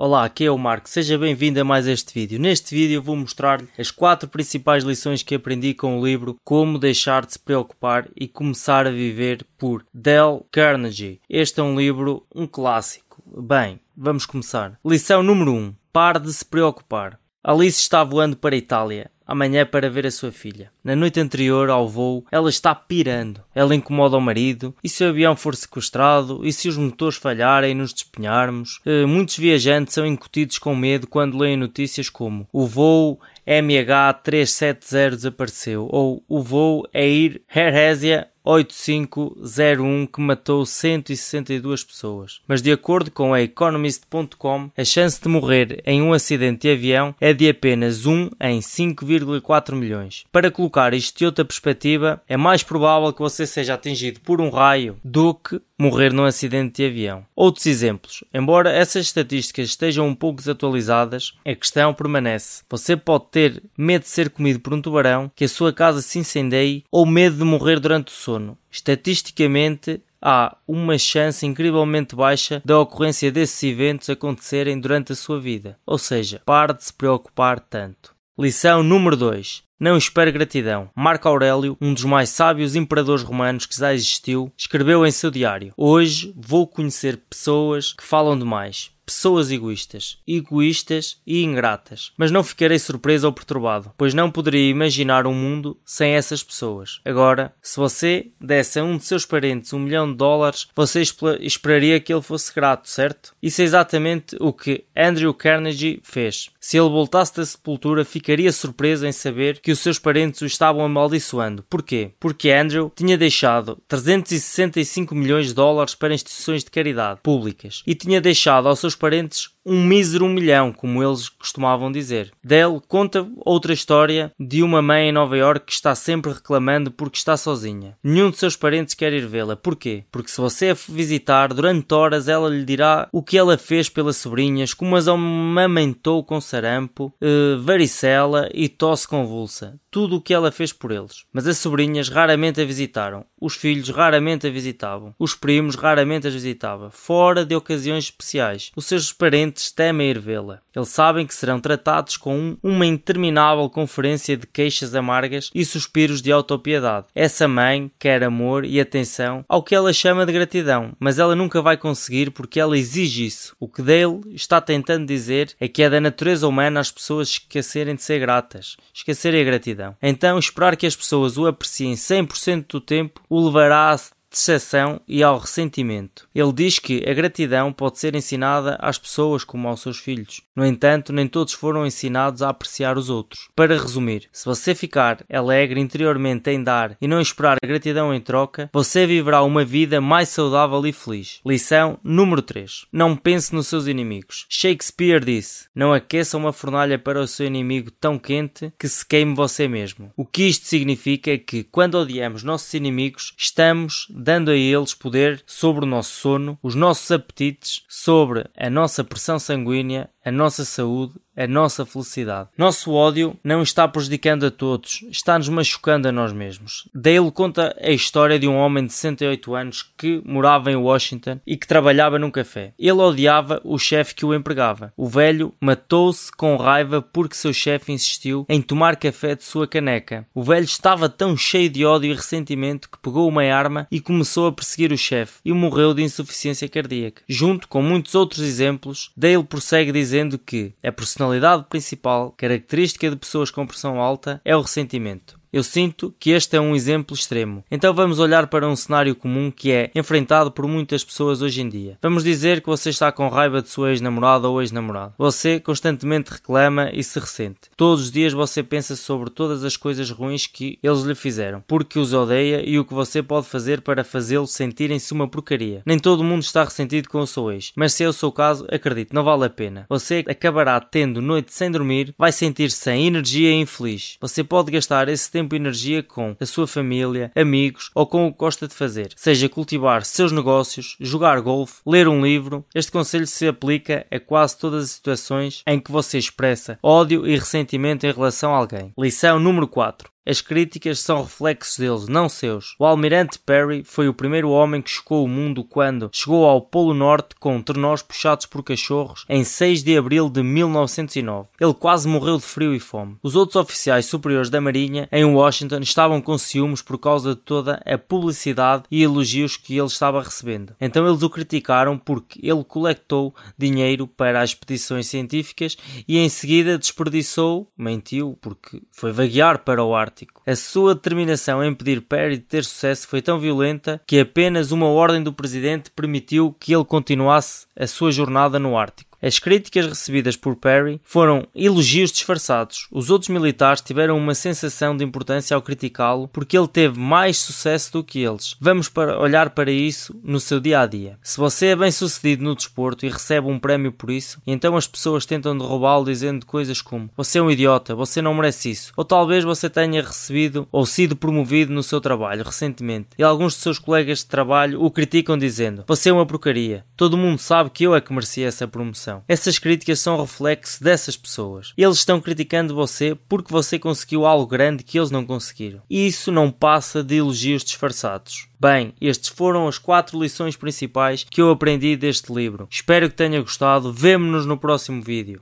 Olá, aqui é o Marco, seja bem-vindo a mais este vídeo. Neste vídeo vou mostrar-lhe as quatro principais lições que aprendi com o livro Como Deixar de Se Preocupar e Começar a Viver por Dale Carnegie. Este é um livro, um clássico. Bem, vamos começar. Lição número 1. Um, pare de se preocupar. Alice está voando para a Itália amanhã para ver a sua filha. Na noite anterior ao voo, ela está pirando. Ela incomoda o marido. E se o avião for sequestrado? E se os motores falharem e nos despenharmos? Uh, muitos viajantes são incutidos com medo quando leem notícias como o voo MH370 desapareceu ou o voo Air Heresia 8501 que matou 162 pessoas. Mas de acordo com a Economist.com, a chance de morrer em um acidente de avião é de apenas 1 em 5,4 milhões. Para colocar isto de outra perspectiva, é mais provável que você seja atingido por um raio do que morrer num acidente de avião. Outros exemplos. Embora essas estatísticas estejam um pouco desatualizadas, a questão permanece. Você pode ter medo de ser comido por um tubarão, que a sua casa se incendeie ou medo de morrer durante o sono. Estatisticamente, há uma chance incrivelmente baixa da ocorrência desses eventos acontecerem durante a sua vida. Ou seja, pare de se preocupar tanto. Lição número 2. Não espere gratidão. Marco Aurélio, um dos mais sábios imperadores romanos que já existiu, escreveu em seu diário: Hoje vou conhecer pessoas que falam demais pessoas egoístas, egoístas e ingratas. Mas não ficarei surpreso ou perturbado, pois não poderia imaginar um mundo sem essas pessoas. Agora, se você desse a um de seus parentes um milhão de dólares, você esperaria que ele fosse grato, certo? Isso é exatamente o que Andrew Carnegie fez. Se ele voltasse da sepultura, ficaria surpreso em saber que os seus parentes o estavam amaldiçoando. Porquê? Porque Andrew tinha deixado 365 milhões de dólares para instituições de caridade públicas e tinha deixado aos seus parentes um mísero milhão, como eles costumavam dizer. Dale conta outra história de uma mãe em Nova York que está sempre reclamando porque está sozinha. Nenhum de seus parentes quer ir vê-la. Porquê? Porque se você a visitar durante horas, ela lhe dirá o que ela fez pelas sobrinhas, como as amamentou com sarampo, uh, varicela e tosse convulsa. Tudo o que ela fez por eles. Mas as sobrinhas raramente a visitaram. Os filhos raramente a visitavam. Os primos raramente as visitavam. Fora de ocasiões especiais. Os seus parentes temem ir vê-la. Eles sabem que serão tratados com uma interminável conferência de queixas amargas e suspiros de autopiedade. Essa mãe quer amor e atenção ao que ela chama de gratidão, mas ela nunca vai conseguir porque ela exige isso. O que dele está tentando dizer é que é da natureza humana as pessoas esquecerem de ser gratas, esquecerem a gratidão. Então, esperar que as pessoas o apreciem 100% do tempo o levará a decepção e ao ressentimento. Ele diz que a gratidão pode ser ensinada às pessoas como aos seus filhos. No entanto, nem todos foram ensinados a apreciar os outros. Para resumir, se você ficar alegre interiormente em dar e não esperar gratidão em troca, você viverá uma vida mais saudável e feliz. Lição número 3. Não pense nos seus inimigos. Shakespeare disse: Não aqueça uma fornalha para o seu inimigo tão quente que se queime você mesmo. O que isto significa é que, quando odiamos nossos inimigos, estamos dando a eles poder sobre o nosso sono, os nossos apetites, sobre a nossa pressão sanguínea, a nossa saúde a nossa felicidade. Nosso ódio não está prejudicando a todos, está-nos machucando a nós mesmos. Dale conta a história de um homem de 68 anos que morava em Washington e que trabalhava num café. Ele odiava o chefe que o empregava. O velho matou-se com raiva porque seu chefe insistiu em tomar café de sua caneca. O velho estava tão cheio de ódio e ressentimento que pegou uma arma e começou a perseguir o chefe e morreu de insuficiência cardíaca. Junto com muitos outros exemplos, Dale prossegue dizendo que a personalidade principal, característica de pessoas com pressão alta, é o ressentimento. Eu sinto que este é um exemplo extremo. Então vamos olhar para um cenário comum que é enfrentado por muitas pessoas hoje em dia. Vamos dizer que você está com raiva de sua ex-namorada ou ex-namorado. Você constantemente reclama e se ressente. Todos os dias você pensa sobre todas as coisas ruins que eles lhe fizeram, porque os odeia e o que você pode fazer para fazê-lo sentirem-se uma porcaria. Nem todo mundo está ressentido com o seu ex, mas se é o seu caso, acredite, não vale a pena. Você acabará tendo noite sem dormir, vai sentir-se sem energia e infeliz. Você pode gastar esse tempo e energia com a sua família, amigos ou com o que gosta de fazer, seja cultivar seus negócios, jogar golfe, ler um livro. Este conselho se aplica a quase todas as situações em que você expressa ódio e ressentimento em relação a alguém. Lição número 4. As críticas são reflexos deles, não seus. O almirante Perry foi o primeiro homem que chocou o mundo quando chegou ao Polo Norte com trenós puxados por cachorros em 6 de abril de 1909. Ele quase morreu de frio e fome. Os outros oficiais superiores da Marinha em Washington estavam com ciúmes por causa de toda a publicidade e elogios que ele estava recebendo. Então eles o criticaram porque ele coletou dinheiro para as expedições científicas e em seguida desperdiçou, mentiu, porque foi vaguear para o Ártico. A sua determinação em impedir Perry de ter sucesso foi tão violenta que apenas uma ordem do presidente permitiu que ele continuasse a sua jornada no Ártico. As críticas recebidas por Perry foram elogios disfarçados. Os outros militares tiveram uma sensação de importância ao criticá-lo porque ele teve mais sucesso do que eles. Vamos para olhar para isso no seu dia a dia. Se você é bem sucedido no desporto e recebe um prémio por isso, então as pessoas tentam derrubá-lo dizendo coisas como você é um idiota, você não merece isso. Ou talvez você tenha recebido ou sido promovido no seu trabalho recentemente e alguns de seus colegas de trabalho o criticam dizendo você é uma porcaria. Todo mundo sabe que eu é que merecia essa promoção Essas críticas são reflexo dessas pessoas. Eles estão criticando você porque você conseguiu algo grande que eles não conseguiram. E isso não passa de elogios disfarçados. Bem, estes foram as quatro lições principais que eu aprendi deste livro. Espero que tenha gostado. Vemo-nos no próximo vídeo.